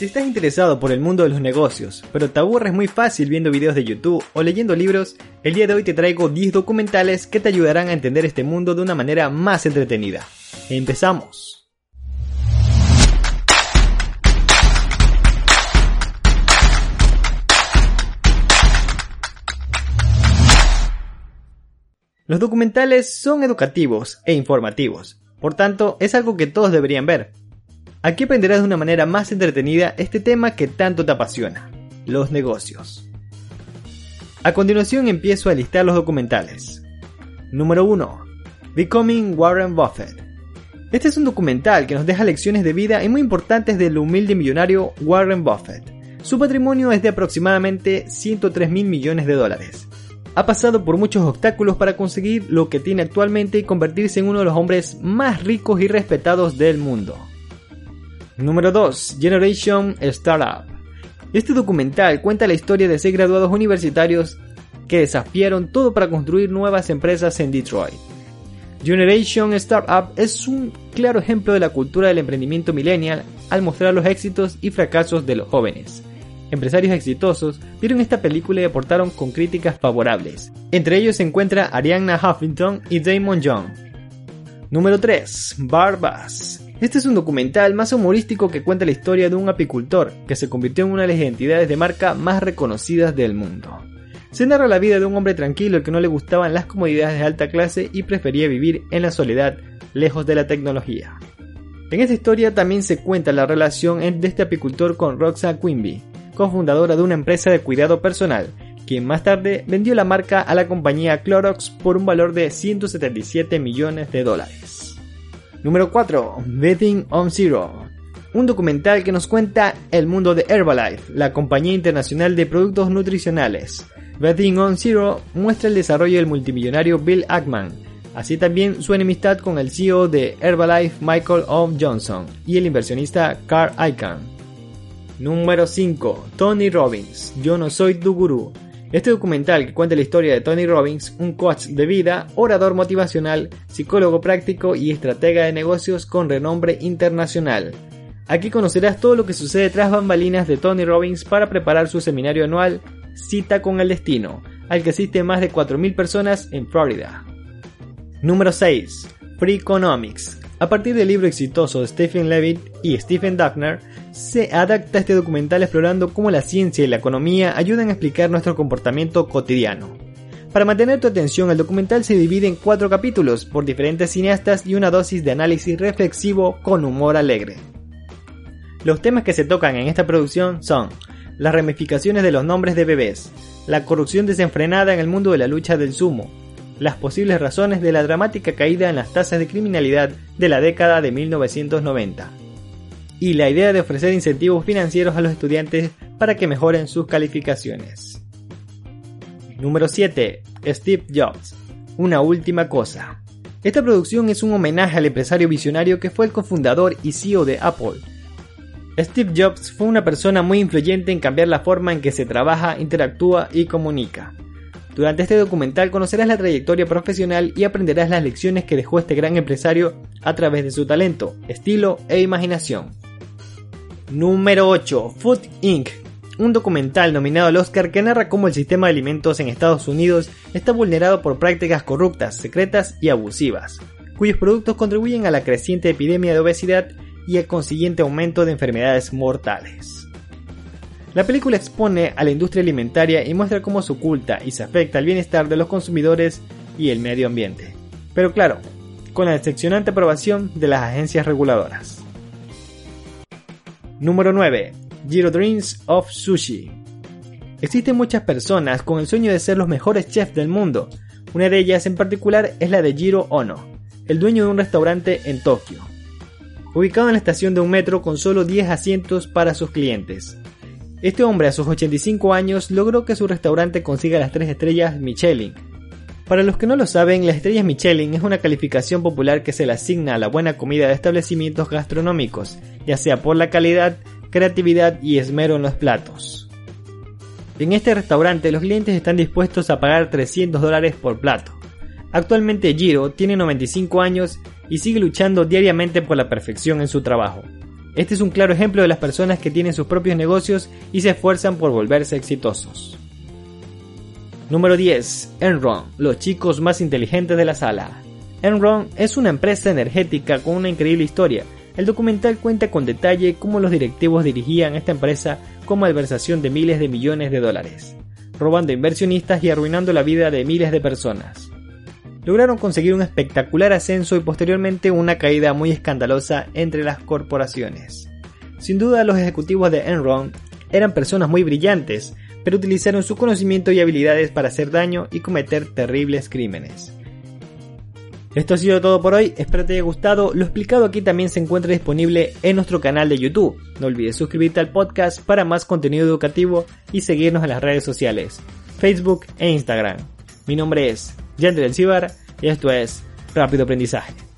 Si estás interesado por el mundo de los negocios, pero te aburres muy fácil viendo videos de YouTube o leyendo libros, el día de hoy te traigo 10 documentales que te ayudarán a entender este mundo de una manera más entretenida. Empezamos. Los documentales son educativos e informativos, por tanto es algo que todos deberían ver. Aquí aprenderás de una manera más entretenida este tema que tanto te apasiona, los negocios. A continuación empiezo a listar los documentales. Número 1. Becoming Warren Buffett. Este es un documental que nos deja lecciones de vida y muy importantes del humilde millonario Warren Buffett. Su patrimonio es de aproximadamente 103 mil millones de dólares. Ha pasado por muchos obstáculos para conseguir lo que tiene actualmente y convertirse en uno de los hombres más ricos y respetados del mundo. Número 2. Generation Startup. Este documental cuenta la historia de seis graduados universitarios que desafiaron todo para construir nuevas empresas en Detroit. Generation Startup es un claro ejemplo de la cultura del emprendimiento millennial al mostrar los éxitos y fracasos de los jóvenes. Empresarios exitosos vieron esta película y aportaron con críticas favorables. Entre ellos se encuentra Arianna Huffington y Damon Young. Número 3. Barbas. Este es un documental más humorístico que cuenta la historia de un apicultor que se convirtió en una de las identidades de marca más reconocidas del mundo. Se narra la vida de un hombre tranquilo que no le gustaban las comodidades de alta clase y prefería vivir en la soledad, lejos de la tecnología. En esta historia también se cuenta la relación de este apicultor con Roxanne Quimby, cofundadora de una empresa de cuidado personal, quien más tarde vendió la marca a la compañía Clorox por un valor de 177 millones de dólares. Número 4. Betting on Zero. Un documental que nos cuenta el mundo de Herbalife, la compañía internacional de productos nutricionales. Betting on Zero muestra el desarrollo del multimillonario Bill Ackman, así también su enemistad con el CEO de Herbalife Michael O. Johnson y el inversionista Carl Icahn. Número 5. Tony Robbins. Yo no soy tu gurú. Este documental que cuenta la historia de Tony Robbins, un coach de vida, orador motivacional, psicólogo práctico y estratega de negocios con renombre internacional. Aquí conocerás todo lo que sucede tras bambalinas de Tony Robbins para preparar su seminario anual Cita con el Destino, al que asisten más de 4.000 personas en Florida. Número 6. Free Economics. A partir del libro exitoso de Stephen Levitt y Stephen Duckner, se adapta este documental explorando cómo la ciencia y la economía ayudan a explicar nuestro comportamiento cotidiano. Para mantener tu atención, el documental se divide en cuatro capítulos por diferentes cineastas y una dosis de análisis reflexivo con humor alegre. Los temas que se tocan en esta producción son las ramificaciones de los nombres de bebés, la corrupción desenfrenada en el mundo de la lucha del sumo, las posibles razones de la dramática caída en las tasas de criminalidad de la década de 1990, y la idea de ofrecer incentivos financieros a los estudiantes para que mejoren sus calificaciones. Número 7. Steve Jobs. Una última cosa. Esta producción es un homenaje al empresario visionario que fue el cofundador y CEO de Apple. Steve Jobs fue una persona muy influyente en cambiar la forma en que se trabaja, interactúa y comunica. Durante este documental conocerás la trayectoria profesional y aprenderás las lecciones que dejó este gran empresario a través de su talento, estilo e imaginación. Número 8. Food Inc. Un documental nominado al Oscar que narra cómo el sistema de alimentos en Estados Unidos está vulnerado por prácticas corruptas, secretas y abusivas, cuyos productos contribuyen a la creciente epidemia de obesidad y al consiguiente aumento de enfermedades mortales. La película expone a la industria alimentaria y muestra cómo se oculta y se afecta al bienestar de los consumidores y el medio ambiente. Pero claro, con la decepcionante aprobación de las agencias reguladoras. Número 9. Giro Dreams of Sushi. Existen muchas personas con el sueño de ser los mejores chefs del mundo. Una de ellas en particular es la de Jiro Ono, el dueño de un restaurante en Tokio. Ubicado en la estación de un metro con solo 10 asientos para sus clientes. Este hombre a sus 85 años logró que su restaurante consiga las 3 estrellas Michelin. Para los que no lo saben, las estrellas Michelin es una calificación popular que se le asigna a la buena comida de establecimientos gastronómicos ya sea por la calidad, creatividad y esmero en los platos. En este restaurante los clientes están dispuestos a pagar 300 dólares por plato. Actualmente Giro tiene 95 años y sigue luchando diariamente por la perfección en su trabajo. Este es un claro ejemplo de las personas que tienen sus propios negocios y se esfuerzan por volverse exitosos. Número 10. Enron, los chicos más inteligentes de la sala. Enron es una empresa energética con una increíble historia. El documental cuenta con detalle cómo los directivos dirigían esta empresa con malversación de miles de millones de dólares, robando inversionistas y arruinando la vida de miles de personas. Lograron conseguir un espectacular ascenso y posteriormente una caída muy escandalosa entre las corporaciones. Sin duda los ejecutivos de Enron eran personas muy brillantes, pero utilizaron su conocimiento y habilidades para hacer daño y cometer terribles crímenes. Esto ha sido todo por hoy, espero te haya gustado, lo explicado aquí también se encuentra disponible en nuestro canal de YouTube. No olvides suscribirte al podcast para más contenido educativo y seguirnos en las redes sociales, Facebook e Instagram. Mi nombre es Yandel Cibar y esto es Rápido Aprendizaje.